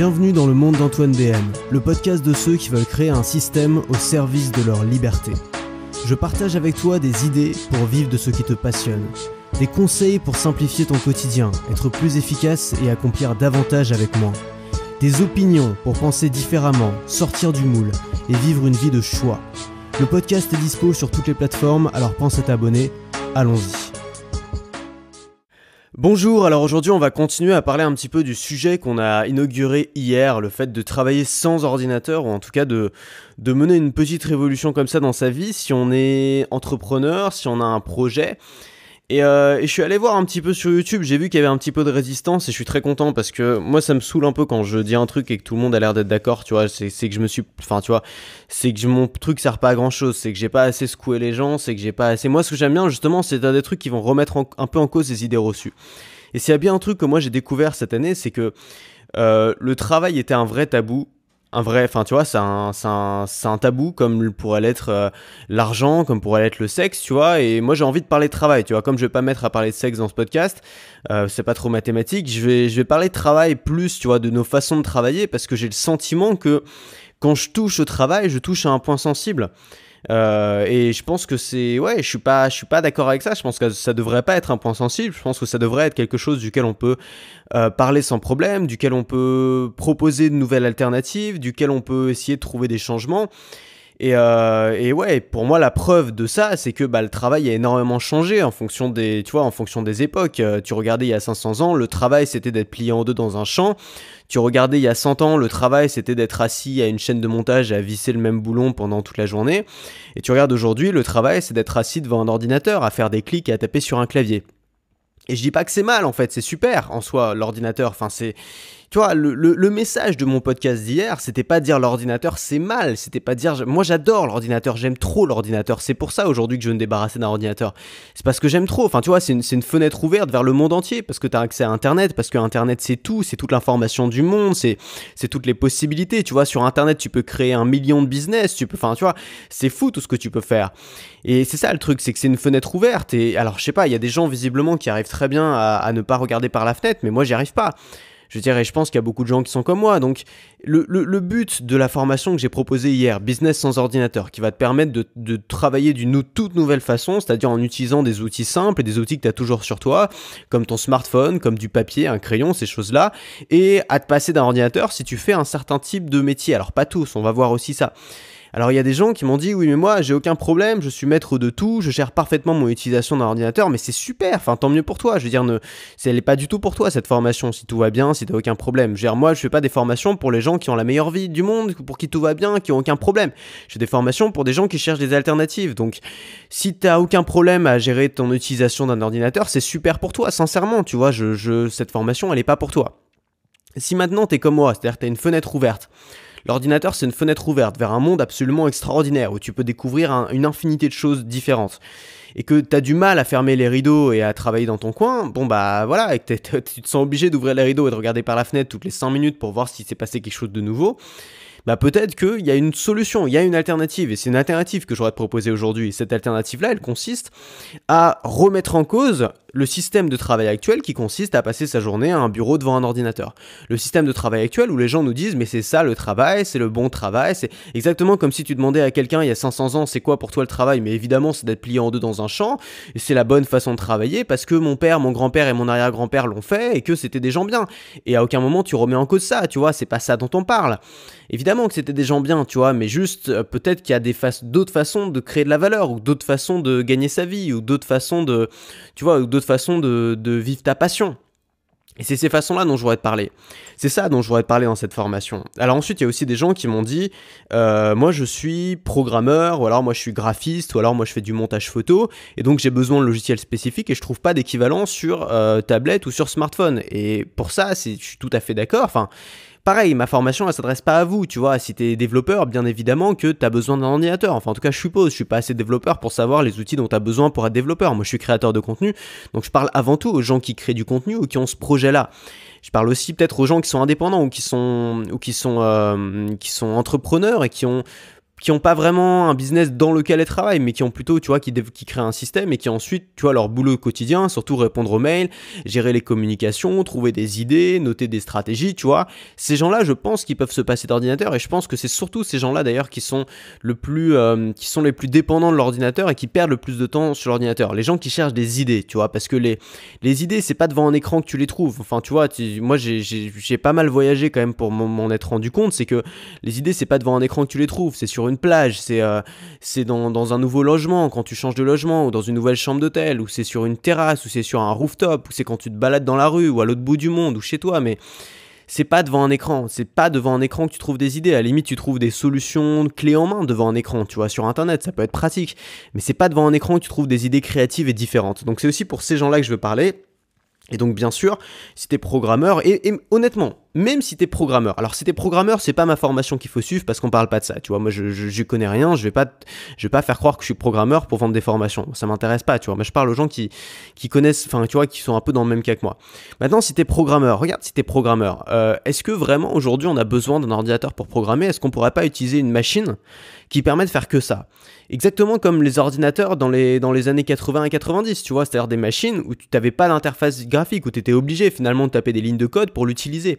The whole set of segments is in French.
Bienvenue dans le monde d'Antoine BM, le podcast de ceux qui veulent créer un système au service de leur liberté. Je partage avec toi des idées pour vivre de ce qui te passionne, des conseils pour simplifier ton quotidien, être plus efficace et accomplir davantage avec moi, des opinions pour penser différemment, sortir du moule et vivre une vie de choix. Le podcast est dispo sur toutes les plateformes, alors pense à t'abonner. Allons-y. Bonjour, alors aujourd'hui on va continuer à parler un petit peu du sujet qu'on a inauguré hier, le fait de travailler sans ordinateur, ou en tout cas de, de mener une petite révolution comme ça dans sa vie, si on est entrepreneur, si on a un projet. Euh, et, je suis allé voir un petit peu sur YouTube, j'ai vu qu'il y avait un petit peu de résistance et je suis très content parce que moi ça me saoule un peu quand je dis un truc et que tout le monde a l'air d'être d'accord, tu vois, c'est que je me suis... Enfin tu vois, c'est que mon truc sert pas à grand chose, c'est que j'ai pas assez secoué les gens, c'est que j'ai pas assez... Moi ce que j'aime bien justement c'est des trucs qui vont remettre un peu en cause les idées reçues. Et s'il y a bien un truc que moi j'ai découvert cette année, c'est que euh, le travail était un vrai tabou un vrai, enfin tu vois, c'est un, tabou comme pourrait l'être euh, l'argent, comme pourrait l'être le sexe, tu vois. Et moi j'ai envie de parler de travail, tu vois. Comme je vais pas mettre à parler de sexe dans ce podcast, euh, c'est pas trop mathématique. Je vais, je vais parler de travail plus, tu vois, de nos façons de travailler parce que j'ai le sentiment que quand je touche au travail, je touche à un point sensible. Euh, et je pense que c'est ouais, je suis pas, je suis pas d'accord avec ça. Je pense que ça devrait pas être un point sensible. Je pense que ça devrait être quelque chose duquel on peut euh, parler sans problème, duquel on peut proposer de nouvelles alternatives, duquel on peut essayer de trouver des changements. Et, euh, et, ouais, pour moi, la preuve de ça, c'est que bah, le travail a énormément changé en fonction des, tu vois, en fonction des époques. Euh, tu regardais il y a 500 ans, le travail c'était d'être plié en deux dans un champ. Tu regardais il y a 100 ans, le travail c'était d'être assis à une chaîne de montage à visser le même boulon pendant toute la journée. Et tu regardes aujourd'hui, le travail c'est d'être assis devant un ordinateur, à faire des clics et à taper sur un clavier. Et je dis pas que c'est mal en fait, c'est super en soi l'ordinateur. Enfin c'est tu vois, le, le, message de mon podcast d'hier, c'était pas dire l'ordinateur c'est mal, c'était pas dire moi j'adore l'ordinateur, j'aime trop l'ordinateur. C'est pour ça aujourd'hui que je veux me débarrasser d'un ordinateur. C'est parce que j'aime trop. Enfin, tu vois, c'est une, une, fenêtre ouverte vers le monde entier parce que tu as accès à Internet, parce que Internet c'est tout, c'est toute l'information du monde, c'est toutes les possibilités. Tu vois, sur Internet tu peux créer un million de business, tu peux, enfin, tu vois, c'est fou tout ce que tu peux faire. Et c'est ça le truc, c'est que c'est une fenêtre ouverte. Et alors, je sais pas, il y a des gens visiblement qui arrivent très bien à ne pas regarder par la fenêtre, mais moi j'y arrive pas. Je dirais, je pense qu'il y a beaucoup de gens qui sont comme moi. Donc, le, le, but de la formation que j'ai proposée hier, Business sans ordinateur, qui va te permettre de, de travailler d'une toute nouvelle façon, c'est-à-dire en utilisant des outils simples et des outils que tu as toujours sur toi, comme ton smartphone, comme du papier, un crayon, ces choses-là, et à te passer d'un ordinateur si tu fais un certain type de métier. Alors, pas tous, on va voir aussi ça. Alors il y a des gens qui m'ont dit oui mais moi j'ai aucun problème, je suis maître de tout, je gère parfaitement mon utilisation d'un ordinateur, mais c'est super, enfin tant mieux pour toi. Je veux dire, ne, elle n'est pas du tout pour toi cette formation, si tout va bien, si t'as aucun problème. Je veux dire, moi je fais pas des formations pour les gens qui ont la meilleure vie du monde, pour qui tout va bien, qui ont aucun problème. Je fais des formations pour des gens qui cherchent des alternatives. Donc si t'as aucun problème à gérer ton utilisation d'un ordinateur, c'est super pour toi, sincèrement, tu vois, je, je, cette formation elle est pas pour toi. Si maintenant t'es comme moi, c'est-à-dire t'as une fenêtre ouverte, L'ordinateur, c'est une fenêtre ouverte vers un monde absolument extraordinaire où tu peux découvrir une infinité de choses différentes. Et que tu as du mal à fermer les rideaux et à travailler dans ton coin, bon bah voilà, et que tu te sens obligé d'ouvrir les rideaux et de regarder par la fenêtre toutes les 5 minutes pour voir si s'est passé quelque chose de nouveau, bah peut-être qu'il y a une solution, il y a une alternative, et c'est une alternative que j'aurais te proposer aujourd'hui. Et cette alternative-là, elle consiste à remettre en cause le système de travail actuel qui consiste à passer sa journée à un bureau devant un ordinateur. Le système de travail actuel où les gens nous disent mais c'est ça le travail, c'est le bon travail, c'est exactement comme si tu demandais à quelqu'un il y a 500 ans c'est quoi pour toi le travail, mais évidemment c'est d'être plié en deux dans un champ, et c'est la bonne façon de travailler parce que mon père, mon grand-père et mon arrière-grand-père l'ont fait et que c'était des gens bien. Et à aucun moment tu remets en cause ça, tu vois, c'est pas ça dont on parle. Évidemment que c'était des gens bien, tu vois, mais juste euh, peut-être qu'il y a d'autres façons de créer de la valeur ou d'autres façons de gagner sa vie ou d'autres façons de, tu vois, d'autres façon de, vivre ta passion. Et c'est ces façons-là dont je voudrais te parler. C'est ça dont je voudrais te parler dans cette formation. Alors ensuite, il y a aussi des gens qui m'ont dit, euh, moi je suis programmeur, ou alors moi je suis graphiste, ou alors moi je fais du montage photo, et donc j'ai besoin de logiciels spécifiques et je trouve pas d'équivalent sur euh, tablette ou sur smartphone. Et pour ça, je suis tout à fait d'accord. Enfin, Pareil, ma formation, elle s'adresse pas à vous, tu vois. Si t'es développeur, bien évidemment que t'as besoin d'un ordinateur. Enfin, en tout cas, je suppose, je suis pas assez développeur pour savoir les outils dont t'as besoin pour être développeur. Moi, je suis créateur de contenu, donc je parle avant tout aux gens qui créent du contenu ou qui ont ce projet-là. Je parle aussi peut-être aux gens qui sont indépendants ou qui sont ou qui sont euh, qui sont entrepreneurs et qui ont qui ont pas vraiment un business dans lequel elles travaillent, mais qui ont plutôt, tu vois, qui, créent un système et qui ensuite, tu vois, leur boulot quotidien, surtout répondre aux mails, gérer les communications, trouver des idées, noter des stratégies, tu vois. Ces gens-là, je pense qu'ils peuvent se passer d'ordinateur et je pense que c'est surtout ces gens-là d'ailleurs qui sont le plus, euh, qui sont les plus dépendants de l'ordinateur et qui perdent le plus de temps sur l'ordinateur. Les gens qui cherchent des idées, tu vois, parce que les, les idées, c'est pas devant un écran que tu les trouves. Enfin, tu vois, moi j'ai pas mal voyagé quand même pour m'en être rendu compte, c'est que les idées, c'est pas devant un écran que tu les trouves, c'est sur plage, c'est euh, c'est dans, dans, un nouveau logement, quand tu changes de logement, ou dans une nouvelle chambre d'hôtel, ou c'est sur une terrasse, ou c'est sur un rooftop, ou c'est quand tu te balades dans la rue, ou à l'autre bout du monde, ou chez toi, mais c'est pas devant un écran, c'est pas devant un écran que tu trouves des idées. À la limite, tu trouves des solutions clés en main devant un écran, tu vois, sur internet, ça peut être pratique, mais c'est pas devant un écran que tu trouves des idées créatives et différentes. Donc c'est aussi pour ces gens-là que je veux parler. Et donc bien sûr, si t'es programmeur, et, honnêtement, même si t'es programmeur, alors si t'es programmeur, c'est pas ma formation qu'il faut suivre parce qu'on parle pas de ça, tu moi je, je, connais rien, je vais pas vais pas faire croire que je suis programmeur pour vendre des formations, ça m'intéresse pas, tu vois, je parle aux gens qui, connaissent, enfin tu qui sont un peu dans le même cas que moi. Maintenant, si t'es programmeur, regarde si t'es programmeur, euh, est-ce que vraiment aujourd'hui on a besoin d'un ordinateur pour programmer? Est-ce qu'on pourrait pas utiliser une machine qui permet de faire que ça? Exactement comme les ordinateurs dans les, années 80 et 90, tu vois, c'est-à-dire des machines où tu n'avais pas d'interface graphique, où tu étais obligé finalement de taper des lignes de code pour l'utiliser.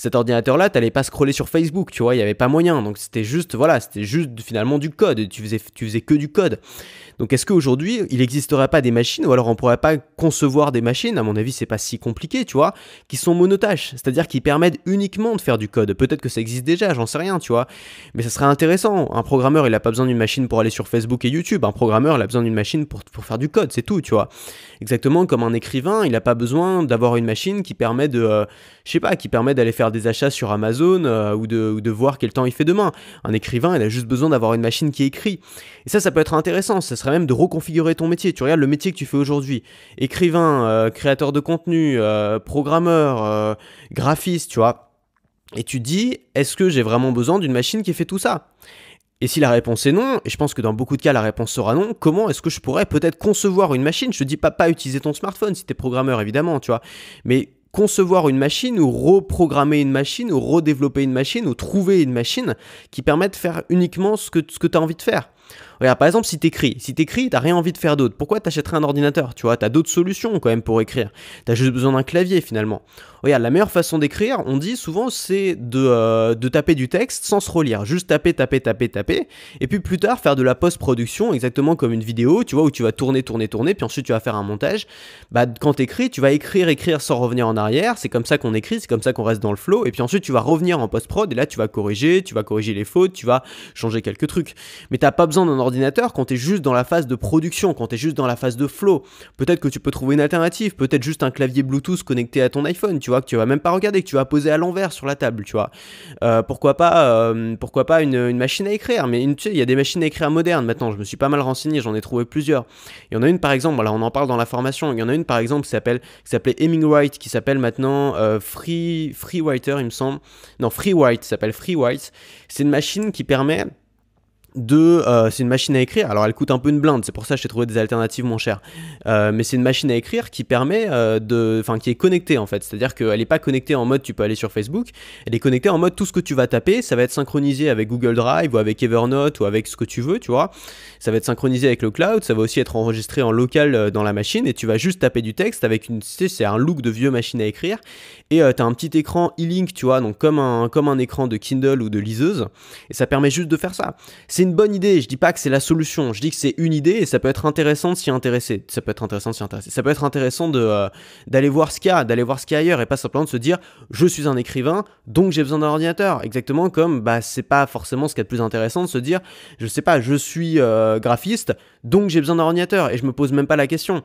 Cet ordinateur-là, tu n'allais pas scroller sur Facebook, tu vois, il n'y avait pas moyen. Donc c'était juste, voilà, c'était juste finalement du code, tu faisais, tu faisais que du code. Donc est-ce qu'aujourd'hui, il n'existerait pas des machines, ou alors on pourrait pas concevoir des machines, à mon avis c'est pas si compliqué, tu vois, qui sont monotâches, c'est-à-dire qui permettent uniquement de faire du code. Peut-être que ça existe déjà, j'en sais rien, tu vois, mais ça serait intéressant. Un programmeur, il n'a pas besoin d'une machine pour aller sur Facebook et YouTube, un programmeur, il a besoin d'une machine pour, pour faire du code, c'est tout, tu vois. Exactement comme un écrivain, il n'a pas besoin d'avoir une machine qui permet de, euh, je sais pas, qui permet d'aller faire des achats sur Amazon euh, ou, de, voir quel temps il fait demain. Un écrivain, il a juste besoin d'avoir une machine qui écrit. Et ça, ça peut être intéressant, ça serait même de reconfigurer ton métier. Tu regardes le métier que tu fais aujourd'hui, écrivain, euh, créateur de contenu, programmeur, graphiste, tu vois. Et tu dis, est-ce que j'ai vraiment besoin d'une machine qui fait tout ça? Et si la réponse est non, et je pense que dans beaucoup de cas la réponse sera non, comment est-ce que je pourrais peut-être concevoir une machine? Je te dis pas pas utiliser ton smartphone si tu es programmeur évidemment, tu vois, mais concevoir une machine ou reprogrammer une machine ou redévelopper une machine ou trouver une machine qui permet de faire uniquement ce que, ce que tu as envie de faire. Regarde, par exemple, si t'écris, si t'écris, t'as rien envie de faire d'autre. Pourquoi t'achèterais un ordinateur Tu vois, t'as d'autres solutions quand même pour écrire. T'as juste besoin d'un clavier finalement. Regarde, la meilleure façon d'écrire, on dit souvent, c'est de, euh, de taper du texte sans se relire. Juste taper, taper, taper, taper. Et puis plus tard, faire de la post-production, exactement comme une vidéo, tu vois, où tu vas tourner, tourner, tourner, puis ensuite tu vas faire un montage. Bah, quand t'écris, tu vas écrire, écrire sans revenir en arrière. C'est comme ça qu'on écrit, c'est comme ça qu'on reste dans le flow. Et puis ensuite, tu vas revenir en post-prod, et là, tu vas corriger, tu vas corriger les fautes, tu vas changer quelques trucs. Mais t'as pas besoin d'un ordinateur quand tu es juste dans la phase de production, quand tu es juste dans la phase de flow. Peut-être que tu peux trouver une alternative, peut-être juste un clavier Bluetooth connecté à ton iPhone, tu vois, que tu vas même pas regarder, que tu vas poser à l'envers sur la table, tu vois. Euh, pourquoi pas, euh, pourquoi pas une, machine à écrire Mais il y a des machines à écrire modernes maintenant, je me suis pas mal renseigné, j'en ai trouvé plusieurs. Il y en a une par exemple, voilà, on en parle dans la formation, il y en a une par exemple qui s'appelle qui s'appelait qui s'appelle maintenant euh, Free Freewriter, il me semble. Non, Freewrite, s'appelle Freewrite. C'est une machine qui permet euh, c'est une machine à écrire. Alors elle coûte un peu une blinde. C'est pour ça que j'ai trouvé des alternatives moins chères euh, mais c'est une machine à écrire qui permet euh, de enfin qui est connectée en fait. C'est à dire qu'elle n'est pas connectée en mode tu peux aller sur Facebook. Elle est connectée en mode tout ce que tu vas taper. Ça va être synchronisé avec Google Drive ou avec Evernote ou avec ce que tu veux tu vois. Ça va être synchronisé avec le cloud. Ça va aussi être enregistré en local dans la machine. Et tu vas juste taper du texte avec une c'est un look de vieux machine à écrire. Et tu as un petit écran e-link tu vois. Donc comme un comme un écran de Kindle ou de liseuse. Et ça permet juste de faire ça une bonne idée. Je dis pas que c'est la solution. Je dis que c'est une idée et ça peut être intéressant de s'y intéresser. Ça peut être intéressant de intéresser. Ça peut être intéressant de euh, d'aller voir ce qu'il y a, d'aller voir ce qu'il y a ailleurs et pas simplement de se dire je suis un écrivain donc j'ai besoin d'un ordinateur. Exactement comme bah c'est pas forcément ce qui est le plus intéressant de se dire je sais pas je suis euh, graphiste donc j'ai besoin d'un ordinateur et je me pose même pas la question.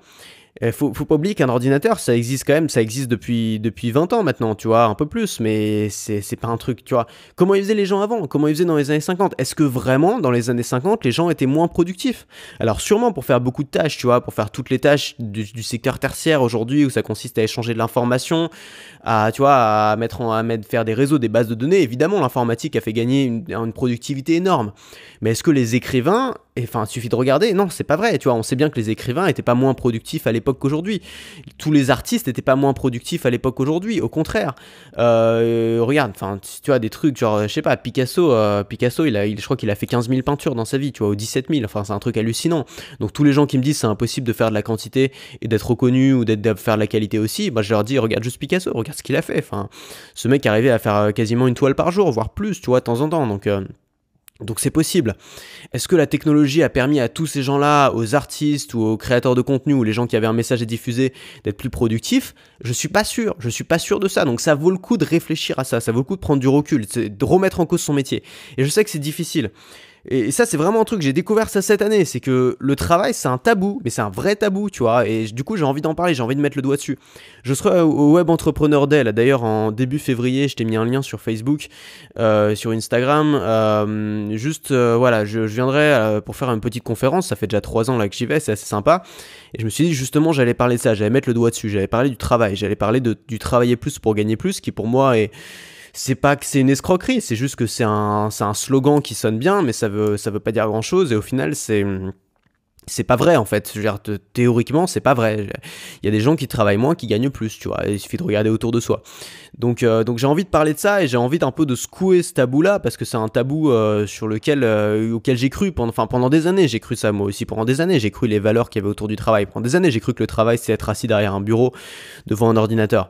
Il faut, faut pas oublier qu'un ordinateur, ça existe quand même, ça existe depuis, depuis 20 ans maintenant, tu vois, un peu plus, mais c'est pas un truc, tu vois. Comment ils faisaient les gens avant? Comment ils faisaient dans les années 50 Est-ce que vraiment, dans les années 50, les gens étaient moins productifs? Alors sûrement pour faire beaucoup de tâches, tu vois, pour faire toutes les tâches du, secteur tertiaire aujourd'hui, où ça consiste à échanger de l'information, à, tu vois, à mettre, en, à mettre, faire des réseaux, des bases de données. Évidemment, l'informatique a fait gagner une productivité énorme. Mais est-ce que les écrivains, enfin, il suffit de regarder, non, c'est pas vrai. Tu vois, on sait bien que les écrivains étaient pas moins productifs à l'époque qu'aujourd'hui. Tous les artistes n'étaient pas moins productifs à l'époque qu'aujourd'hui. Au contraire, euh, regarde, enfin, tu vois, des trucs genre, je sais pas, Picasso, euh, Picasso, il a, il, je crois qu'il a fait 15 000 peintures dans sa vie, tu vois, ou 17 000. Enfin, c'est un truc hallucinant. Donc tous les gens qui me disent c'est impossible de faire de la quantité et d'être reconnu ou d'être de faire de la qualité aussi, bah, je leur dis regarde juste Picasso, regarde ce qu'il a fait. Enfin, ce mec arrivait à faire euh, quasiment une toile par jour, voire plus, tu vois, de temps en temps. Donc euh, donc c'est possible. Est-ce que la technologie a permis à tous ces gens-là, aux artistes ou aux créateurs de contenu ou les gens qui avaient un message à diffuser d'être plus productifs? Je suis pas sûr. Je suis pas sûr de ça. Donc ça vaut le coup de réfléchir à ça. Ça vaut le coup de prendre du recul, de remettre en cause son métier. Et je sais que c'est difficile. Et ça, c'est vraiment un truc, j'ai découvert ça cette année, c'est que le travail, c'est un tabou, mais c'est un vrai tabou, tu vois, et du coup, j'ai envie d'en parler, j'ai envie de mettre le doigt dessus. Je serai au Web Entrepreneur Day, d'ailleurs, en début février, je t'ai mis un lien sur Facebook, euh, sur Instagram, euh, juste, euh, voilà, je, viendrai pour faire une petite conférence, ça fait déjà trois ans là que j'y vais, c'est assez sympa, et je me suis dit, justement, j'allais parler de ça, j'allais mettre le doigt dessus, j'allais parler du travail, j'allais parler du travailler plus pour gagner plus, qui pour moi est c'est pas que c'est une escroquerie, c'est juste que c'est un, un slogan qui sonne bien, mais ça veut, ça veut pas dire grand chose, et au final, c'est. C'est pas vrai en fait, je veux dire, théoriquement c'est pas vrai. Il y a des gens qui travaillent moins, qui gagnent plus, tu vois, il suffit de regarder autour de soi. Donc, euh, donc j'ai envie de parler de ça et j'ai envie d'un peu de secouer ce tabou là parce que c'est un tabou euh, sur lequel, euh, auquel j'ai cru pendant, enfin, pendant des années, j'ai cru ça moi aussi pendant des années, j'ai cru les valeurs qu'il y avait autour du travail. Pendant des années j'ai cru que le travail c'est être assis derrière un bureau devant un ordinateur.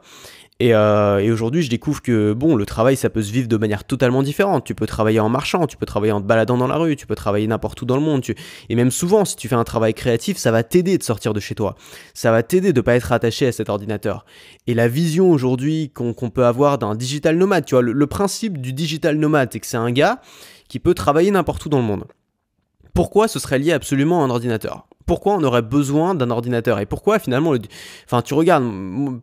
Et, euh, et aujourd'hui, je découvre que bon, le travail, ça peut se vivre de manière totalement différente. Tu peux travailler en marchant, tu peux travailler en te baladant dans la rue, tu peux travailler n'importe où dans le monde. Et même souvent, si tu fais un travail créatif, ça va t'aider de sortir de chez toi. Ça va t'aider de pas être attaché à cet ordinateur. Et la vision aujourd'hui qu'on peut avoir d'un digital nomade, tu vois, le, le principe du digital nomade, c'est que c'est un gars qui peut travailler n'importe où dans le monde. Pourquoi ce serait lié absolument à un ordinateur? Pourquoi on aurait besoin d'un ordinateur et pourquoi finalement enfin tu regardes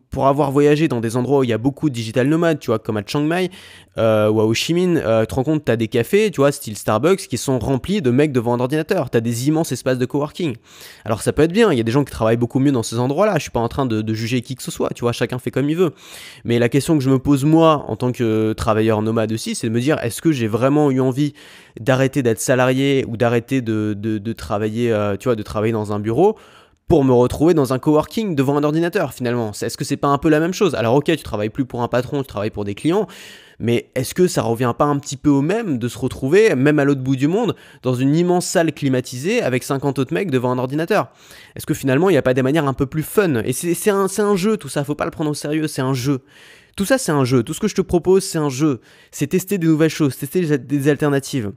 pour avoir voyagé dans des endroits où il y a beaucoup de digital nomades tu vois comme à Chiang Mai euh, ou à Ho Chi Minh euh, tu te rends compte t'as des cafés tu vois style Starbucks qui sont remplis de mecs devant un ordinateur. T'as des immenses espaces de coworking. Alors ça peut être bien. Il y a des gens qui travaillent beaucoup mieux dans ces endroits là je suis pas en train de, juger qui que ce soit tu vois. Chacun fait comme il veut. Mais la question que je me pose moi en tant que travailleur nomade aussi c'est de me dire est-ce que j'ai vraiment eu envie d'arrêter d'être salarié ou d'arrêter de, de, de, travailler euh, tu vois de travailler dans un bureau pour me retrouver dans un coworking devant un ordinateur finalement. Est-ce que c'est pas un peu la même chose? Alors ok, tu travailles plus pour un patron, tu travailles pour des clients, mais est-ce que ça revient pas un petit peu au même de se retrouver, même à l'autre bout du monde, dans une immense salle climatisée avec 50 autres mecs devant un ordinateur? Est-ce que finalement il n'y a pas des manières un peu plus fun? Et c'est un, un jeu tout ça, faut pas le prendre au sérieux, c'est un jeu. Tout ça c'est un jeu, tout ce que je te propose c'est un jeu, c'est tester des nouvelles choses, tester des alternatives.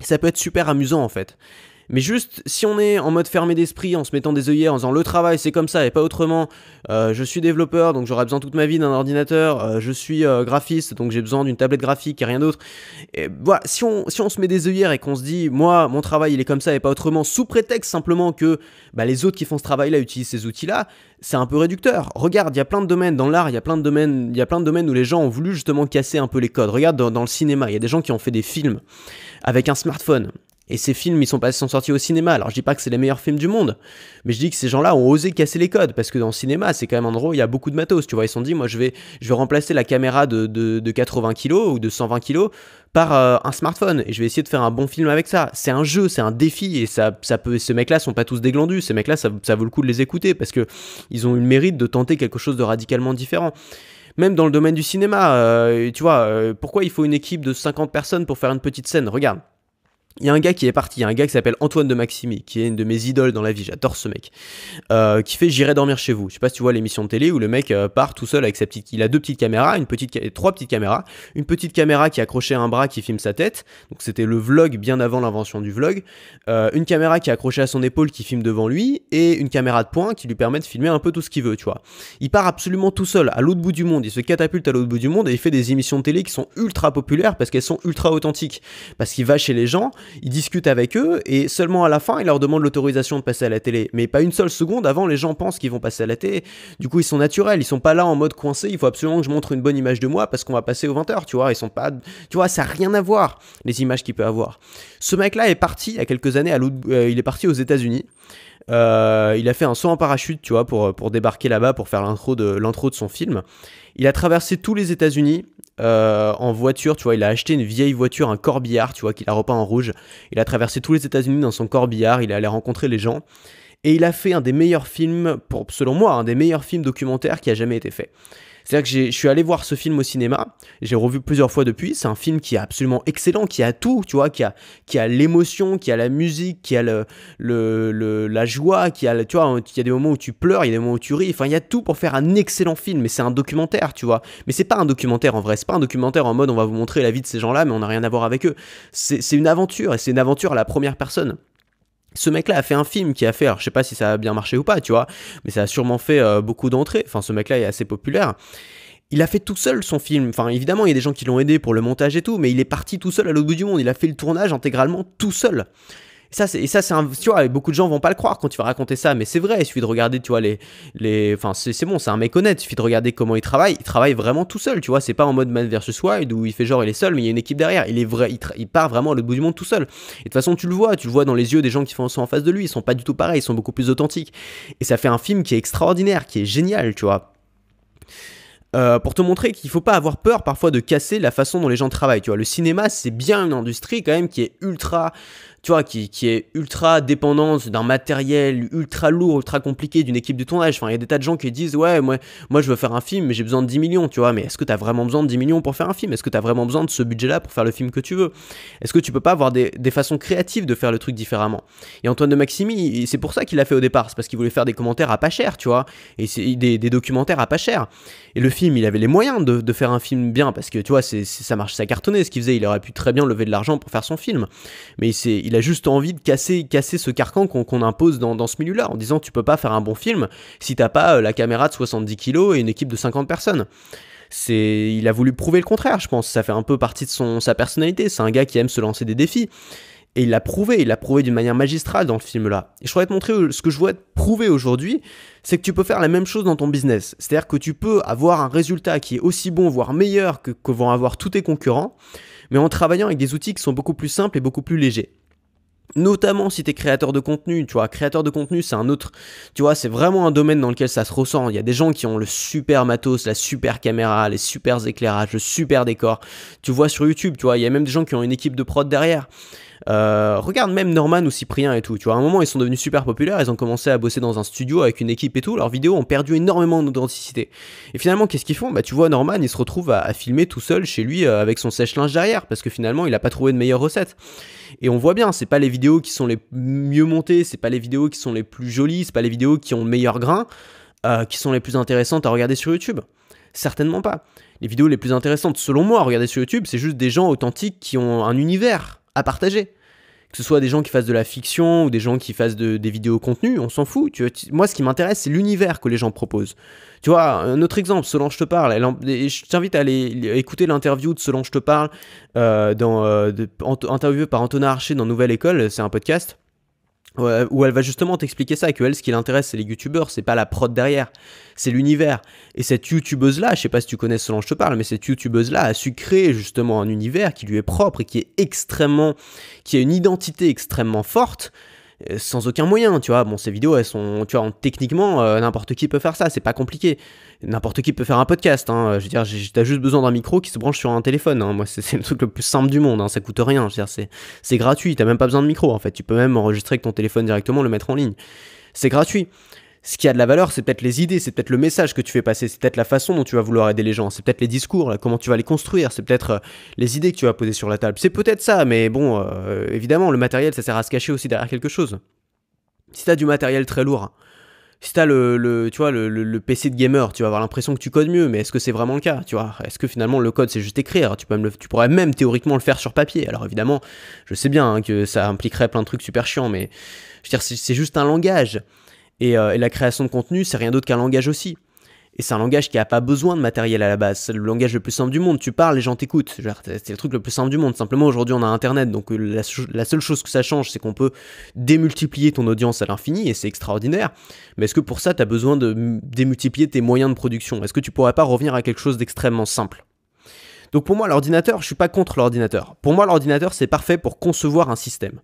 Ça peut être super amusant en fait. Mais juste, si on est en mode fermé d'esprit, en se mettant des œillères, en disant le travail c'est comme ça et pas autrement, euh, je suis développeur donc j'aurai besoin toute ma vie d'un ordinateur, euh, je suis euh, graphiste donc j'ai besoin d'une tablette graphique et rien d'autre. Voilà, si on, si se met des œillères et qu'on se dit moi mon travail il est comme ça et pas autrement, sous prétexte simplement que bah, les autres qui font ce travail là utilisent ces outils là, c'est un peu réducteur. Regarde, il y a plein de domaines dans l'art, il y a plein de domaines, où les gens ont voulu justement casser un peu les codes. Regarde dans le cinéma, il y a des gens qui ont fait des films avec un smartphone. Et ces films, ils sont pas sont sortis au cinéma. Alors je dis pas que c'est les meilleurs films du monde, mais je dis que ces gens-là ont osé casser les codes parce que dans le cinéma, c'est quand même un endroit il y a beaucoup de matos. Tu vois, ils se sont dit, moi je vais, je vais remplacer la caméra de, de, de 80 kg ou de 120 kg par euh, un smartphone et je vais essayer de faire un bon film avec ça. C'est un jeu, c'est un défi et ça, ça peut. Ces mecs-là sont pas tous déglandus. Ces mecs-là, ça, ça vaut le coup de les écouter parce que ils ont eu le mérite de tenter quelque chose de radicalement différent même dans le domaine du cinéma, euh, tu vois, euh, pourquoi il faut une équipe de 50 personnes pour faire une petite scène? Regarde, il y a un gars qui est parti, il y a un gars qui s'appelle Antoine de Maximi, qui est une de mes idoles dans la vie, j'adore ce mec, euh, qui fait J'irai dormir chez vous. Je sais pas si tu vois l'émission de télé où le mec euh, part tout seul avec sa petite, il a deux petites caméras, une petite, trois petites caméras, une petite caméra qui est accrochée à un bras qui filme sa tête, donc c'était le vlog bien avant l'invention du vlog, euh, une caméra qui est accrochée à son épaule qui filme devant lui. Et une caméra de poing qui lui permet de filmer un peu tout ce qu'il veut, tu vois. Il part absolument tout seul à l'autre bout du monde, il se catapulte à l'autre bout du monde et il fait des émissions de télé qui sont ultra populaires parce qu'elles sont ultra authentiques, parce qu'il va chez les gens, il discute avec eux et seulement à la fin il leur demande l'autorisation de passer à la télé. Mais pas une seule seconde avant les gens pensent qu'ils vont passer à la télé. Du coup ils sont naturels, ils sont pas là en mode coincé, il faut absolument que je montre une bonne image de moi parce qu'on va passer aux 20h, tu vois, ils sont pas tu vois, ça a rien à voir les images qu'il peut avoir. Ce mec là est parti il y a quelques années à euh, il est parti aux États-Unis. Euh, il a fait un saut en parachute, tu vois, pour, pour débarquer là-bas, pour faire l'intro de, de son film. Il a traversé tous les États-Unis euh, en voiture, tu vois. Il a acheté une vieille voiture, un corbillard, tu vois, qu'il a repeint en rouge. Il a traversé tous les États-Unis dans son corbillard. Il est allé rencontrer les gens. Et il a fait un des meilleurs films, pour, selon moi, un des meilleurs films documentaires qui a jamais été fait. C'est-à-dire que je suis allé voir ce film au cinéma, j'ai revu plusieurs fois depuis, c'est un film qui est absolument excellent, qui a tout, tu vois, qui a, qui a l'émotion, qui a la musique, qui a le, le, la joie, qui a, tu vois, il y a des moments où tu pleures, il y a des moments où tu ris, enfin il y a tout pour faire un excellent film, mais c'est un documentaire, tu vois. Mais c'est pas un documentaire en vrai, c'est pas un documentaire en mode on va vous montrer la vie de ces gens-là, mais on n'a rien à voir avec eux. C'est une aventure, et c'est une aventure à la première personne ce mec-là a fait un film qui a fait, alors je sais pas si ça a bien marché ou pas, tu vois, mais ça a sûrement fait euh, beaucoup d'entrées. Enfin, ce mec-là est assez populaire. Il a fait tout seul son film. Enfin, évidemment, il y a des gens qui l'ont aidé pour le montage et tout, mais il est parti tout seul à l'autre bout du monde. Il a fait le tournage intégralement tout seul. Et ça, c'est, ça, c'est un, tu vois, beaucoup de gens vont pas le croire quand tu vas raconter ça, mais c'est vrai. Il suffit de regarder, tu vois, les, les, enfin, c'est, bon, c'est un mec honnête. Il suffit de regarder comment il travaille. Il travaille vraiment tout seul, tu vois. C'est pas en mode Man versus Wild où il fait genre il est seul, mais il y a une équipe derrière. Il est vrai, il, part vraiment à l'autre bout du monde tout seul. Et de toute façon, tu le vois, tu le vois dans les yeux des gens qui sont en face de lui. Ils sont pas du tout pareils, ils sont beaucoup plus authentiques. Et ça fait un film qui est extraordinaire, qui est génial, tu vois. Euh, pour te montrer qu'il faut pas avoir peur parfois de casser la façon dont les gens travaillent. Tu vois, le cinéma, c'est bien une industrie quand même qui est ultra tu vois, qui, qui est ultra dépendante d'un matériel ultra lourd, ultra compliqué, d'une équipe de tournage. Enfin, il y a des tas de gens qui disent, ouais, moi, moi je veux faire un film, mais j'ai besoin de 10 millions, tu vois. Mais est-ce que tu as vraiment besoin de 10 millions pour faire un film? Est-ce que tu as vraiment besoin de ce budget-là pour faire le film que tu veux? Est-ce que tu peux pas avoir des, des, façons créatives de faire le truc différemment? Et Antoine de Maximi, c'est pour ça qu'il l'a fait au départ, c'est parce qu'il voulait faire des commentaires à pas cher, tu vois, et des, des, documentaires à pas cher. Et le film, il avait les moyens de, de faire un film bien, parce que tu vois, c'est, ça marche, ça cartonnait ce qu'il faisait. Il aurait pu très bien lever de l'argent pour faire son film. Mais il, il a juste envie de casser, casser ce carcan qu'on impose dans, ce milieu-là, en disant tu peux pas faire un bon film si t'as pas euh, la caméra de 70 kilos et une équipe de 50 personnes. C'est, il a voulu prouver le contraire, je pense. Ça fait un peu partie de sa personnalité. C'est un gars qui aime se lancer des défis. Et il l'a prouvé, il l'a prouvé d'une manière magistrale dans le film-là. Et je voudrais te montrer ce que je veux te prouver aujourd'hui, c'est que tu peux faire la même chose dans ton business. C'est-à-dire que tu peux avoir un résultat qui est aussi bon, voire meilleur que, que vont avoir tous tes concurrents, mais en travaillant avec des outils qui sont beaucoup plus simples et beaucoup plus légers notamment si tu es créateur de contenu, tu vois, créateur de contenu, c'est un autre, tu vois, c'est vraiment un domaine dans lequel ça se ressent. Il y a des gens qui ont le super matos, la super caméra, les super éclairages, le super décor. Tu vois sur YouTube, tu vois, il y a même des gens qui ont une équipe de prod derrière. Euh, regarde même Norman ou Cyprien et tout, tu vois, à un moment ils sont devenus super populaires, ils ont commencé à bosser dans un studio avec une équipe et tout, leurs vidéos ont perdu énormément d'authenticité. Et finalement, qu'est-ce qu'ils font? Bah tu vois, Norman, il se retrouve à, filmer tout seul chez lui euh, avec son sèche-linge derrière, parce que finalement, il a pas trouvé de meilleure recette. Et on voit bien, c'est pas les vidéos qui sont les mieux montées, c'est pas les vidéos qui sont les plus jolies, c'est pas les vidéos qui ont le meilleur grain, euh, qui sont les plus intéressantes à regarder sur YouTube. Certainement pas. Les vidéos les plus intéressantes, selon moi, à regarder sur YouTube, c'est juste des gens authentiques qui ont un univers à partager. Que ce soit des gens qui fassent de la fiction ou des gens qui fassent des vidéos contenus, on s'en fout. Moi, ce qui m'intéresse, c'est l'univers que les gens proposent. Tu vois, un autre exemple, Solange te parle. je t'invite à aller écouter l'interview de Solange te parle, euh, dans, euh, par Antonin Archer dans Nouvelle École. C'est un podcast où elle va justement t'expliquer ça, que elle, ce qui l'intéresse, c'est les youtubeurs, c'est pas la prod derrière, c'est l'univers. Et cette youtubeuse-là, je sais pas si tu connais ce dont je te parle, mais cette youtubeuse-là a su créer justement un univers qui lui est propre et qui est extrêmement, qui a une identité extrêmement forte, sans aucun moyen, tu vois. Bon, ces vidéos, elles sont, tu vois, techniquement, euh, n'importe qui peut faire ça, c'est pas compliqué. N'importe qui peut faire un podcast, hein. Je veux dire, t'as juste besoin d'un micro qui se branche sur un téléphone, hein. Moi, c'est le truc le plus simple du monde, hein. Ça coûte rien, je veux dire, c'est gratuit, t'as même pas besoin de micro, en fait. Tu peux même enregistrer avec ton téléphone directement, le mettre en ligne. C'est gratuit ce qui a de la valeur, c'est peut-être les idées, c'est peut-être le message que tu fais passer, c'est peut-être la façon dont tu vas vouloir aider les gens, c'est peut-être les discours, comment tu vas les construire, c'est peut-être euh, les idées que tu vas poser sur la table. C'est peut-être ça, mais bon, euh, évidemment, le matériel, ça sert à se cacher aussi derrière quelque chose. Si t'as du matériel très lourd, si t'as le, le, tu vois, le, PC de gamer, tu vas avoir l'impression que tu codes mieux, mais est-ce que c'est vraiment le cas Tu vois, est-ce que finalement le code c'est juste écrire? Tu, peux même tu pourrais même théoriquement le faire sur papier. Alors évidemment, je sais bien hein, que ça impliquerait plein de trucs super chiants, mais je veux dire, c'est juste un langage. Euh, et, la création de contenu, c'est rien d'autre qu'un langage aussi. Et c'est un langage qui n'a pas besoin de matériel à la base. C'est le langage le plus simple du monde. Tu parles, les gens t'écoutent. C'est le truc le plus simple du monde. Simplement, aujourd'hui, on a Internet. Donc, euh, la, seule chose que ça change, c'est qu'on peut démultiplier ton audience à l'infini. Et c'est extraordinaire. Mais est-ce que pour ça, tu as besoin de démultiplier tes moyens de production? Est-ce que tu pourrais pas revenir à quelque chose d'extrêmement simple? Donc pour moi, l'ordinateur, je suis pas contre l'ordinateur. Pour moi, l'ordinateur, c'est parfait pour concevoir un système.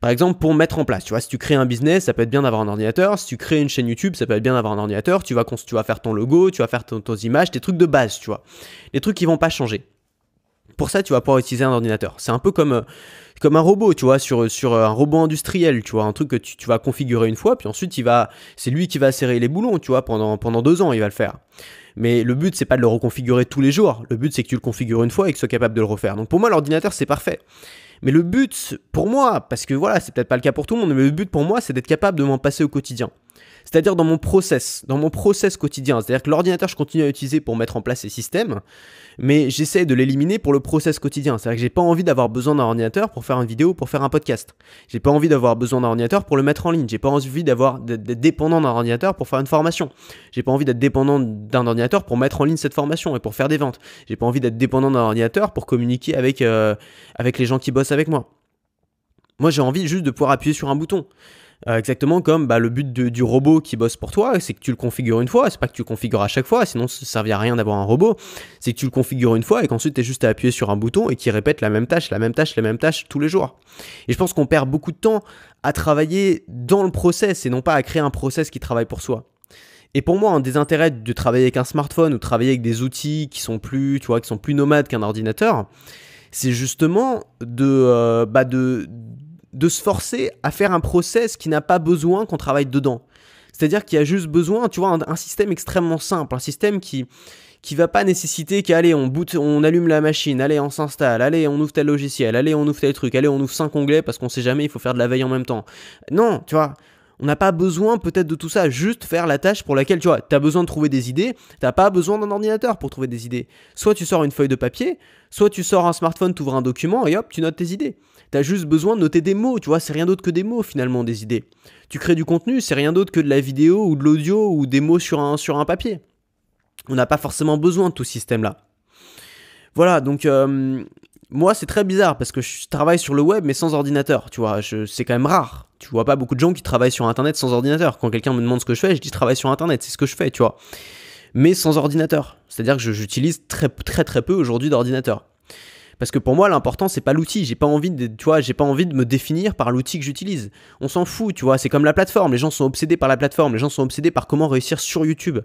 Par exemple, pour mettre en place, tu vois, si tu crées un business, ça peut être bien d'avoir un ordinateur. Si tu crées une chaîne YouTube, ça peut être bien d'avoir un ordinateur. Tu vas, tu faire ton logo, tu vas faire tes images, tes trucs de base, tu vois. Les trucs qui vont pas changer. Pour ça, tu vas pouvoir utiliser un ordinateur. C'est un peu comme, euh, comme un robot, tu vois, sur, sur un robot industriel, tu vois, un truc que tu, tu vas configurer une fois, puis ensuite, il va, c'est lui qui va serrer les boulons, tu vois, pendant, pendant deux ans, il va le faire. Mais le but, c'est pas de le reconfigurer tous les jours. Le but, c'est que tu le configures une fois et que tu sois capable de le refaire. Donc pour moi, l'ordinateur, c'est parfait. Mais le but, pour moi, parce que voilà, c'est peut-être pas le cas pour tout le monde, mais le but pour moi, c'est d'être capable de m'en passer au quotidien c'est-à-dire dans mon process, dans mon process quotidien. C'est-à-dire que l'ordinateur, je continue à utiliser pour mettre en place ces systèmes, mais j'essaie de l'éliminer pour le process quotidien. C'est-à-dire que j'ai pas envie d'avoir besoin d'un ordinateur pour faire une vidéo, pour faire un podcast. J'ai pas envie d'avoir besoin d'un ordinateur pour le mettre en ligne. J'ai pas envie d'avoir d'être dépendant d'un ordinateur pour faire une formation. J'ai pas envie d'être dépendant d'un ordinateur pour mettre en ligne cette formation et pour faire des ventes. J'ai pas envie d'être dépendant d'un ordinateur pour communiquer avec, euh, avec les gens qui bossent avec moi. Moi, j'ai envie juste de pouvoir appuyer sur un bouton. Euh, exactement comme bah, le but du robot qui bosse pour toi, c'est que tu le configures une fois, c'est pas que tu le configures à chaque fois, sinon ça ne servirait à rien d'avoir un robot, c'est que tu le configures une fois et qu'ensuite tu es juste à appuyer sur un bouton et qui répète la même tâche, la même tâche, la même tâche tous les jours. Et je pense qu'on perd beaucoup de temps à travailler dans le process et non pas à créer un process qui travaille pour soi. Et pour moi, un des intérêts de travailler avec un smartphone ou travailler avec des outils qui sont plus, tu vois, qui sont plus nomades qu'un ordinateur, c'est justement de, euh, bah de, de se forcer à faire un process qui n'a pas besoin qu'on travaille dedans. C'est-à-dire qu'il y a juste besoin, tu vois, un, système extrêmement simple, un système qui qui va pas nécessiter qu'allez, on boot, on allume la machine, allez, on s'installe, allez, on ouvre tel logiciel, allez, on ouvre tel truc, allez, on ouvre cinq onglets parce qu'on sait jamais, il faut faire de la veille en même temps. Non, tu vois, on n'a pas besoin peut-être de tout ça, juste faire la tâche pour laquelle tu vois, as besoin de trouver des idées, t'as pas besoin d'un ordinateur pour trouver des idées. Soit tu sors une feuille de papier, soit tu sors un smartphone, tu ouvres un document et hop, tu notes tes idées. T'as juste besoin de noter des mots, tu vois, c'est rien d'autre que des mots finalement, des idées. Tu crées du contenu, c'est rien d'autre que de la vidéo ou de l'audio ou des mots sur un, sur un papier. On n'a pas forcément besoin de tout ce système-là. Voilà, donc euh, moi c'est très bizarre parce que je travaille sur le web mais sans ordinateur, tu vois, c'est quand même rare. Tu vois pas beaucoup de gens qui travaillent sur internet sans ordinateur. Quand quelqu'un me demande ce que je fais, je dis travaille sur internet, c'est ce que je fais, tu vois. Mais sans ordinateur. C'est-à-dire que j'utilise très très très peu aujourd'hui d'ordinateur. Parce que pour moi, l'important, c'est pas l'outil. J'ai pas envie de, tu vois, j'ai pas envie de me définir par l'outil que j'utilise. On s'en fout, tu vois. C'est comme la plateforme. Les gens sont obsédés par la plateforme. Les gens sont obsédés par comment réussir sur YouTube.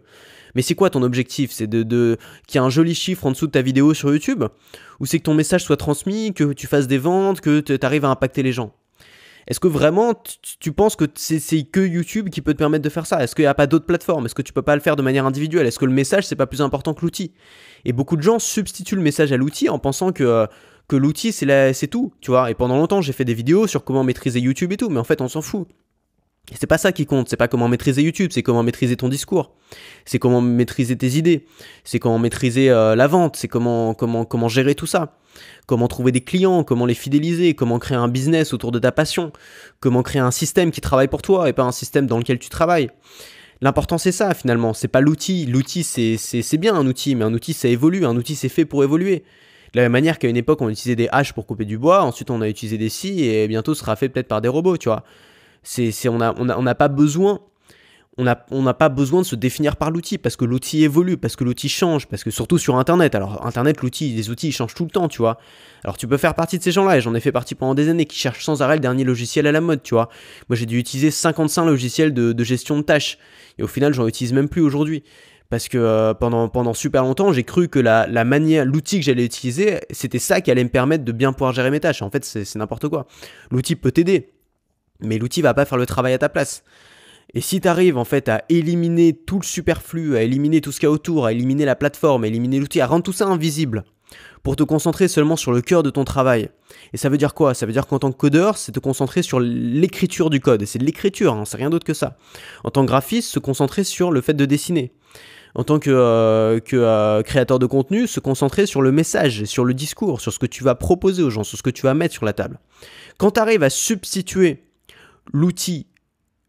Mais c'est quoi ton objectif? C'est de, de qu'il y ait un joli chiffre en dessous de ta vidéo sur YouTube? Ou c'est que ton message soit transmis, que tu fasses des ventes, que tu arrives à impacter les gens? Est-ce que vraiment tu penses que c'est que YouTube qui peut te permettre de faire ça? Est-ce qu'il n'y a pas d'autres plateformes? Est-ce que tu peux pas le faire de manière individuelle? Est-ce que le message c'est pas plus important que l'outil? Et beaucoup de gens substituent le message à l'outil en pensant que euh, que l'outil c'est tout, tu vois? Et pendant longtemps j'ai fait des vidéos sur comment maîtriser YouTube et tout, mais en fait on s'en fout. C'est pas ça qui compte, c'est pas comment maîtriser YouTube, c'est comment maîtriser ton discours, c'est comment maîtriser tes idées, c'est comment maîtriser euh, la vente, c'est comment, comment, comment gérer tout ça, comment trouver des clients, comment les fidéliser, comment créer un business autour de ta passion, comment créer un système qui travaille pour toi et pas un système dans lequel tu travailles. L'important c'est ça finalement, c'est pas l'outil. L'outil c'est bien un outil, mais un outil ça évolue, un outil c'est fait pour évoluer. De la même manière qu'à une époque on utilisait des haches pour couper du bois, ensuite on a utilisé des scies et bientôt ce sera fait peut-être par des robots, tu vois. C'est, on n'a on a, on pas besoin on n'a pas besoin de se définir par l'outil parce que l'outil évolue, parce que l'outil change, parce que surtout sur Internet. Alors Internet, l'outil, les outils ils changent tout le temps, tu vois. Alors tu peux faire partie de ces gens-là et j'en ai fait partie pendant des années qui cherchent sans arrêt le dernier logiciel à la mode, tu vois. Moi j'ai dû utiliser 55 logiciels de, gestion de tâches et au final j'en utilise même plus aujourd'hui. Parce que euh, pendant, pendant super longtemps, j'ai cru que la, la manière, l'outil que j'allais utiliser, c'était ça qui allait me permettre de bien pouvoir gérer mes tâches. En fait, c'est n'importe quoi. L'outil peut t'aider, mais l'outil va pas faire le travail à ta place. Et si tu arrives en fait à éliminer tout le superflu, à éliminer tout ce qu'il y a autour, à éliminer la plateforme, à éliminer l'outil, à rendre tout ça invisible, pour te concentrer seulement sur le cœur de ton travail. Et ça veut dire quoi? Ça veut dire qu'en tant que codeur, c'est te concentrer sur l'écriture du code. Et c'est de l'écriture, hein, c'est rien d'autre que ça. En tant que graphiste, se concentrer sur le fait de dessiner. En tant que, euh, euh, créateur de contenu, se concentrer sur le message, sur le discours, sur ce que tu vas proposer aux gens, sur ce que tu vas mettre sur la table. Quand tu arrives à substituer l'outil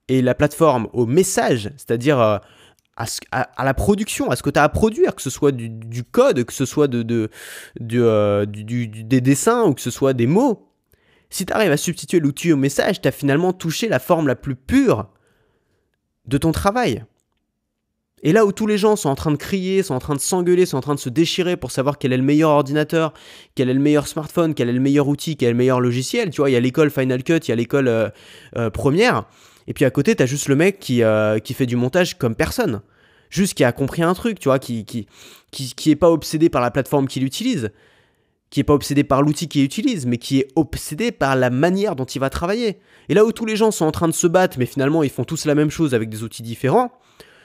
et la plateforme au message, c'est-à-dire euh, à, la production, à ce que tu as à produire, que ce soit du, code, que ce soit euh, des dessins ou que ce soit des mots. Si tu arrives à substituer l'outil au message, tu as finalement touché la forme la plus pure de ton travail. Et là où tous les gens sont en train de crier, sont en train de s'engueuler, sont en train de se déchirer pour savoir quel est le meilleur ordinateur, quel est le meilleur smartphone, quel est le meilleur outil, quel est le meilleur logiciel, tu vois, il y a l'école Final Cut, il y a l'école euh, euh, première, et puis à côté, t'as juste le mec qui, euh, qui fait du montage comme personne. Juste qui a compris un truc, tu vois, qui, qui, qui, qui est pas obsédé par la plateforme qu'il utilise, qui est pas obsédé par l'outil qu'il utilise, mais qui est obsédé par la manière dont il va travailler. Et là où tous les gens sont en train de se battre, mais finalement ils font tous la même chose avec des outils différents,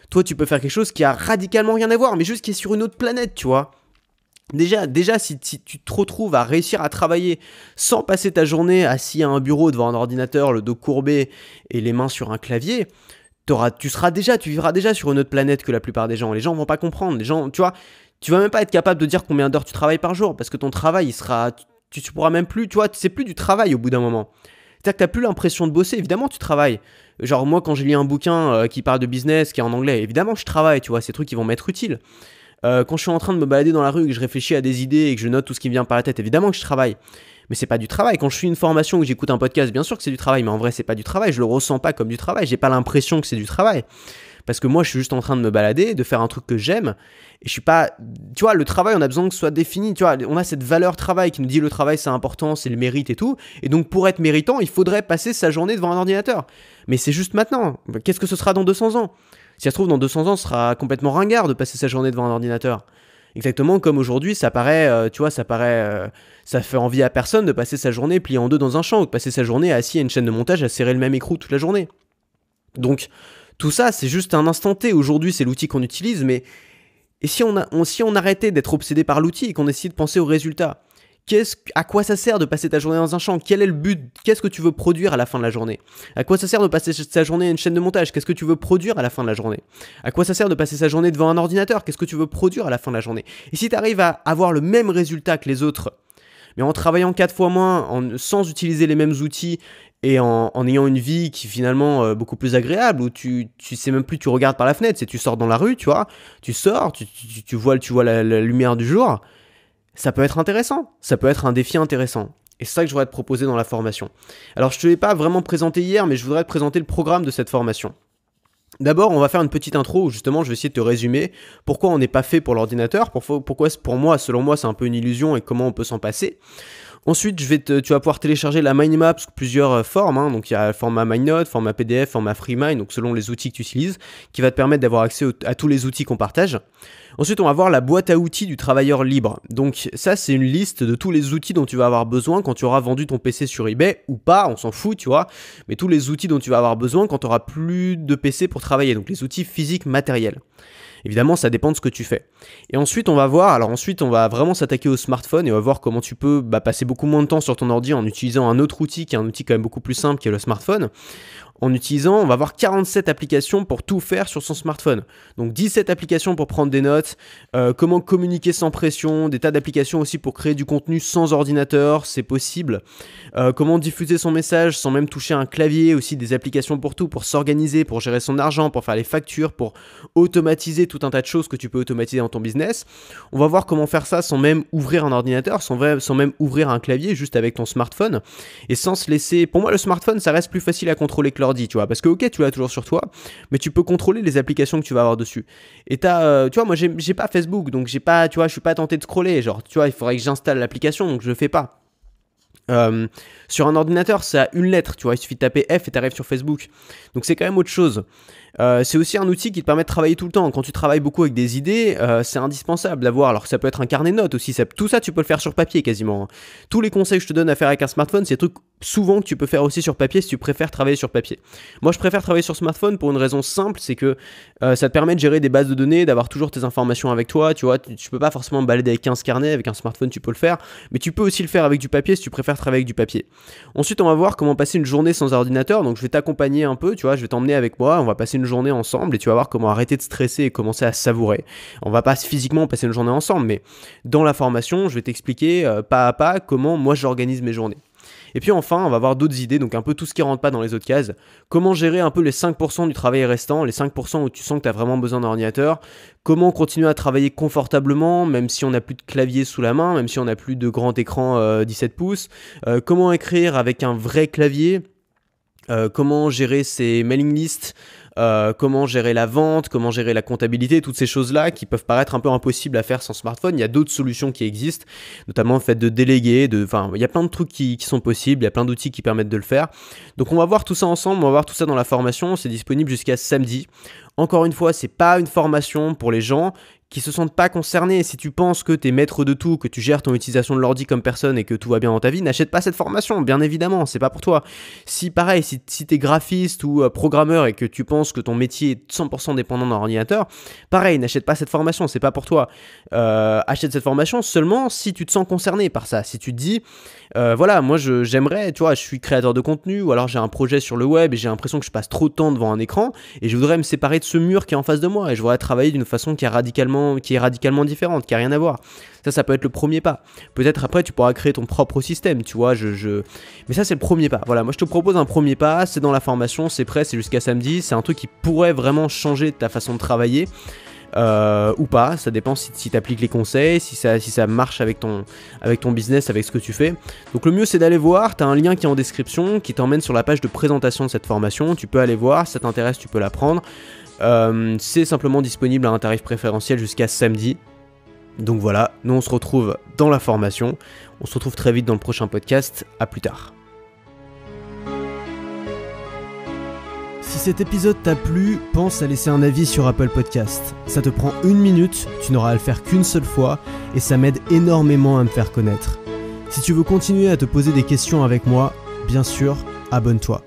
toi, tu peux faire quelque chose qui a radicalement rien à voir, mais juste qui est sur une autre planète, tu vois. Déjà, déjà si, tu te retrouves à réussir à travailler sans passer ta journée assis à un bureau devant un ordinateur, le dos courbé et les mains sur un clavier, tu seras déjà, tu vivras déjà sur une autre planète que la plupart des gens. Les gens vont pas comprendre. Les gens, tu vois, tu vas même pas être capable de dire combien d'heures tu travailles par jour parce que ton travail, il sera, tu, tu pourras même plus, tu vois, c'est plus du travail au bout d'un moment. C'est-à-dire que t'as plus l'impression de bosser. Évidemment, tu travailles. Genre, moi, quand je lis un bouquin euh, qui parle de business, qui est en anglais, évidemment, je travaille, tu vois, ces trucs qui vont m'être utiles. Euh, quand je suis en train de me balader dans la rue, que je réfléchis à des idées et que je note tout ce qui me vient par la tête, évidemment que je travaille. Mais c'est pas du travail. Quand je suis une formation ou que j'écoute un podcast, bien sûr que c'est du travail, mais en vrai, c'est pas du travail. Je le ressens pas comme du travail. J'ai pas l'impression que c'est du travail. Parce que moi, je suis juste en train de me balader, de faire un truc que j'aime. Et je suis pas. Tu vois, le travail, on a besoin que ce soit défini. Tu vois, on a cette valeur travail qui nous dit le travail, c'est important, c'est le mérite et tout. Et donc, pour être méritant, il faudrait passer sa journée devant un ordinateur. Mais c'est juste maintenant. Qu'est-ce que ce sera dans 200 ans? Si ça se trouve, dans 200 ans, ce sera complètement ringard de passer sa journée devant un ordinateur. Exactement comme aujourd'hui, ça paraît, euh, tu vois, ça paraît, euh, ça fait envie à personne de passer sa journée pliée en deux dans un champ ou de passer sa journée assis à une chaîne de montage à serrer le même écrou toute la journée. Donc, tout ça, c'est juste un instant T. Aujourd'hui, c'est l'outil qu'on utilise, mais et si on, si on arrêtait d'être obsédé par l'outil et qu'on essayait de penser au résultat? Qu'est-ce, à quoi ça sert de passer ta journée dans un champ? Quel est le but? Qu'est-ce que tu veux produire à la fin de la journée? À quoi ça sert de passer sa journée à une chaîne de montage? Qu'est-ce que tu veux produire à la fin de la journée? À quoi ça sert de passer sa journée devant un ordinateur? Qu'est-ce que tu veux produire à la fin de la journée? Et si tu arrives à avoir le même résultat que les autres, mais en travaillant quatre fois moins, sans utiliser les mêmes outils et en, ayant une vie qui finalement euh, beaucoup plus agréable où tu, tu sais même plus tu regardes par la fenêtre c'est tu sors dans la rue tu vois tu sors tu, tu, vois tu vois la, lumière du jour ça peut être intéressant. Ça peut être un défi intéressant. Et c'est ça que je voudrais te proposer dans la formation. Alors je te l'ai pas vraiment présenté hier mais je voudrais te présenter le programme de cette formation. D'abord, on va faire une petite intro où justement je vais essayer de te résumer pourquoi on n'est pas fait pour l'ordinateur, pourquoi pour moi, selon moi, c'est un peu une illusion et comment on peut s'en passer. Ensuite, tu vas pouvoir télécharger la Mindmap sous plusieurs euh, formes. Hein. Donc, il y a format MindNote, format PDF, format FreeMind, donc selon les outils que tu utilises, qui va te permettre d'avoir accès à tous les outils qu'on partage. Ensuite, on va voir la boîte à outils du travailleur libre. Donc, ça, c'est une liste de tous les outils dont tu vas avoir besoin quand tu auras vendu ton PC sur eBay ou pas, on s'en fout, tu vois. Mais tous les outils dont tu vas avoir besoin quand tu auras plus de PC pour travailler. Donc, les outils physiques matériels. Évidemment, ça dépend de ce que tu fais. Et ensuite, on va voir, alors ensuite, on va vraiment s'attaquer au smartphone et on va voir comment tu peux bah, passer beaucoup moins de temps sur ton ordi en utilisant un autre outil qui est un outil quand même beaucoup plus simple qui est le smartphone en utilisant, on va avoir 47 applications pour tout faire sur son smartphone. Donc 17 applications pour prendre des notes, euh, comment communiquer sans pression, des tas d'applications aussi pour créer du contenu sans ordinateur, c'est possible. Euh, comment diffuser son message sans même toucher un clavier, aussi des applications pour tout, pour s'organiser, pour gérer son argent, pour faire les factures, pour automatiser tout un tas de choses que tu peux automatiser dans ton business. On va voir comment faire ça sans même ouvrir un ordinateur, sans, sans même ouvrir un clavier, juste avec ton smartphone. Et sans se laisser... Pour moi, le smartphone, ça reste plus facile à contrôler que tu vois. Parce que, ok, tu l'as toujours sur toi, mais tu peux contrôler les applications que tu vas avoir dessus. Et t'as, euh, tu vois, moi, j'ai pas Facebook, donc j'ai pas, tu vois, je suis pas tenté de scroller. Genre, tu vois, il faudrait que j'installe l'application, donc je le fais pas. Euh, sur un ordinateur, ça a une lettre, tu vois, il suffit de taper F et t'arrives sur Facebook. Donc c'est quand même autre chose. Euh, c'est aussi un outil qui te permet de travailler tout le temps. Quand tu travailles beaucoup avec des idées, euh, c'est indispensable d'avoir. Alors ça peut être un carnet de notes aussi. Tout ça, tu peux le faire sur papier quasiment. Hein. Tous les conseils que je te donne à faire avec un smartphone, c'est des trucs souvent que tu peux faire aussi sur papier si tu préfères travailler sur papier. Moi, je préfère travailler sur smartphone pour une raison simple, c'est que euh, ça te permet de gérer des bases de données, d'avoir toujours tes informations avec toi. Tu vois, tu, peux pas forcément balader avec 15 carnets, avec un smartphone, tu peux le faire, mais tu peux aussi le faire avec du papier si tu préfères travailler avec du papier. Ensuite, on va voir comment passer une journée sans ordinateur. Donc, je vais t'accompagner un peu, tu vois, je vais t'emmener avec moi. On va passer une journée ensemble et tu vas voir comment arrêter de stresser et commencer à savourer. On va pas physiquement passer une journée ensemble, mais dans la formation, je vais t'expliquer euh, pas à pas comment moi j'organise mes journées. Et puis enfin, on va voir d'autres idées, donc un peu tout ce qui rentre pas dans les autres cases. Comment gérer un peu les 5% du travail restant, les 5% où tu sens que tu as vraiment besoin d'un ordinateur. Comment continuer à travailler confortablement, même si on n'a plus de clavier sous la main, même si on n'a plus de grand écran 17 euh, pouces. Euh, comment écrire avec un vrai clavier comment gérer ses mailing lists, euh, comment gérer la vente, comment gérer la comptabilité, toutes ces choses-là qui peuvent paraître un peu impossibles à faire sans smartphone. Il y a d'autres solutions qui existent, notamment le fait de déléguer, enfin, il y a plein de trucs qui sont possibles, il y a plein d'outils qui permettent de le faire. Donc on va voir tout ça ensemble, on va voir tout ça dans la formation, c'est disponible jusqu'à samedi. Encore une fois, c'est pas une formation pour les gens qui se sentent pas concernés. Si tu penses que tu es maître de tout, que tu gères ton utilisation de l'ordi comme personne et que tout va bien dans ta vie, n'achète pas cette formation, bien évidemment, c'est pas pour toi. Si pareil, si, si tu es graphiste ou euh, programmeur et que tu penses que ton métier est 100% dépendant d'un ordinateur, pareil, n'achète pas cette formation, c'est pas pour toi. Euh, achète cette formation seulement si tu te sens concerné par ça. Si tu te dis, euh, voilà, moi j'aimerais, tu vois, je suis créateur de contenu ou alors j'ai un projet sur le web et j'ai l'impression que je passe trop de temps devant un écran et je voudrais me séparer de ce mur qui est en face de moi et je voudrais travailler d'une façon qui est radicalement qui est radicalement différente, qui a rien à voir. Ça, ça peut être le premier pas. Peut-être après, tu pourras créer ton propre système, tu vois. Je, je... Mais ça, c'est le premier pas. Voilà, moi, je te propose un premier pas. C'est dans la formation, c'est prêt, c'est jusqu'à samedi. C'est un truc qui pourrait vraiment changer ta façon de travailler. Euh, ou pas, ça dépend si, tu appliques les conseils, si ça, si ça marche avec ton, avec ton business, avec ce que tu fais. Donc le mieux c'est d'aller voir, tu as un lien qui est en description qui t'emmène sur la page de présentation de cette formation, tu peux aller voir, si ça t'intéresse tu peux la prendre. Euh, c'est simplement disponible à un tarif préférentiel jusqu'à samedi. Donc voilà, nous on se retrouve dans la formation. On se retrouve très vite dans le prochain podcast. À plus tard. Si cet épisode t'a plu, pense à laisser un avis sur Apple Podcast. Ça te prend une minute, tu n'auras à le faire qu'une seule fois, et ça m'aide énormément à me faire connaître. Si tu veux continuer à te poser des questions avec moi, bien sûr, abonne-toi.